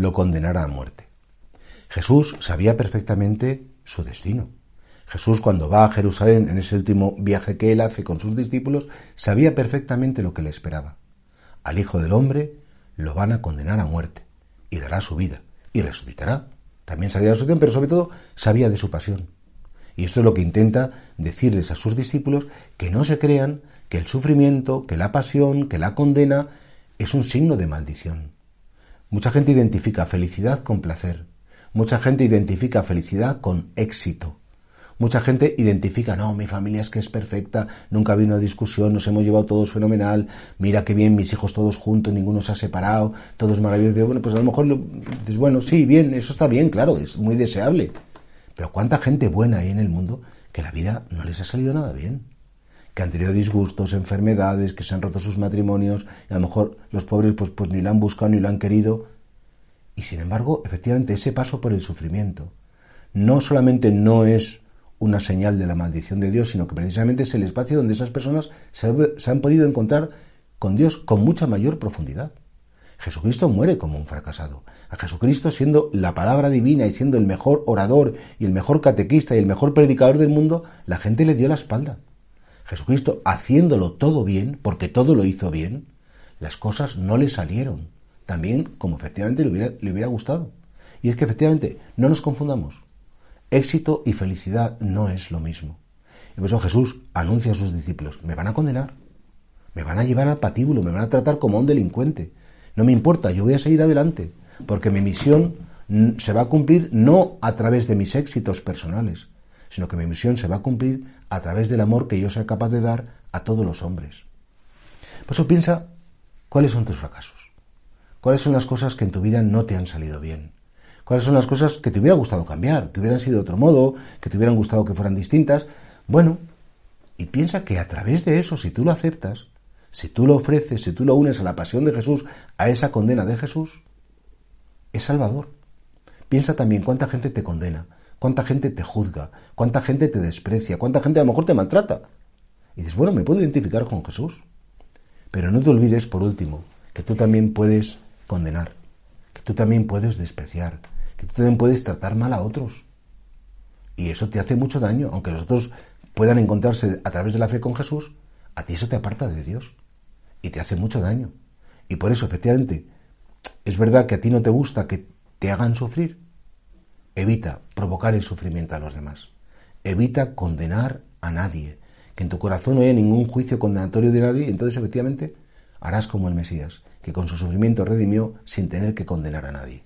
Lo condenara a muerte. Jesús sabía perfectamente su destino. Jesús cuando va a Jerusalén en ese último viaje que él hace con sus discípulos, sabía perfectamente lo que le esperaba. Al Hijo del Hombre lo van a condenar a muerte y dará su vida y resucitará. También sabía de su pero sobre todo sabía de su pasión. Y esto es lo que intenta decirles a sus discípulos que no se crean que el sufrimiento, que la pasión, que la condena es un signo de maldición. Mucha gente identifica felicidad con placer. Mucha gente identifica felicidad con éxito. Mucha gente identifica, no, mi familia es que es perfecta, nunca ha habido una discusión, nos hemos llevado todos fenomenal, mira qué bien, mis hijos todos juntos, ninguno se ha separado, todos maravillosos. Bueno, pues a lo mejor dices, bueno, sí, bien, eso está bien, claro, es muy deseable. Pero ¿cuánta gente buena hay en el mundo que la vida no les ha salido nada bien? Que han tenido disgustos, enfermedades, que se han roto sus matrimonios, y a lo mejor los pobres pues, pues ni lo han buscado ni lo han querido. Y sin embargo, efectivamente, ese paso por el sufrimiento no solamente no es una señal de la maldición de Dios, sino que precisamente es el espacio donde esas personas se, se han podido encontrar con Dios con mucha mayor profundidad. Jesucristo muere como un fracasado. A Jesucristo siendo la palabra divina y siendo el mejor orador y el mejor catequista y el mejor predicador del mundo, la gente le dio la espalda. Jesucristo haciéndolo todo bien, porque todo lo hizo bien, las cosas no le salieron también como efectivamente le hubiera, le hubiera gustado. Y es que efectivamente, no nos confundamos, éxito y felicidad no es lo mismo. Y por eso Jesús anuncia a sus discípulos, me van a condenar, me van a llevar al patíbulo, me van a tratar como a un delincuente. No me importa, yo voy a seguir adelante, porque mi misión se va a cumplir no a través de mis éxitos personales, sino que mi misión se va a cumplir a través del amor que yo sea capaz de dar a todos los hombres. Por eso piensa cuáles son tus fracasos, cuáles son las cosas que en tu vida no te han salido bien, cuáles son las cosas que te hubiera gustado cambiar, que hubieran sido de otro modo, que te hubieran gustado que fueran distintas. Bueno, y piensa que a través de eso, si tú lo aceptas, si tú lo ofreces, si tú lo unes a la pasión de Jesús, a esa condena de Jesús, es salvador. Piensa también cuánta gente te condena, cuánta gente te juzga, cuánta gente te desprecia, cuánta gente a lo mejor te maltrata. Y dices, bueno, me puedo identificar con Jesús. Pero no te olvides, por último, que tú también puedes condenar, que tú también puedes despreciar, que tú también puedes tratar mal a otros. Y eso te hace mucho daño, aunque los otros puedan encontrarse a través de la fe con Jesús, a ti eso te aparta de Dios y te hace mucho daño. Y por eso, efectivamente, es verdad que a ti no te gusta que te hagan sufrir, Evita provocar el sufrimiento a los demás. Evita condenar a nadie. Que en tu corazón no haya ningún juicio condenatorio de nadie. Entonces, efectivamente, harás como el Mesías, que con su sufrimiento redimió sin tener que condenar a nadie.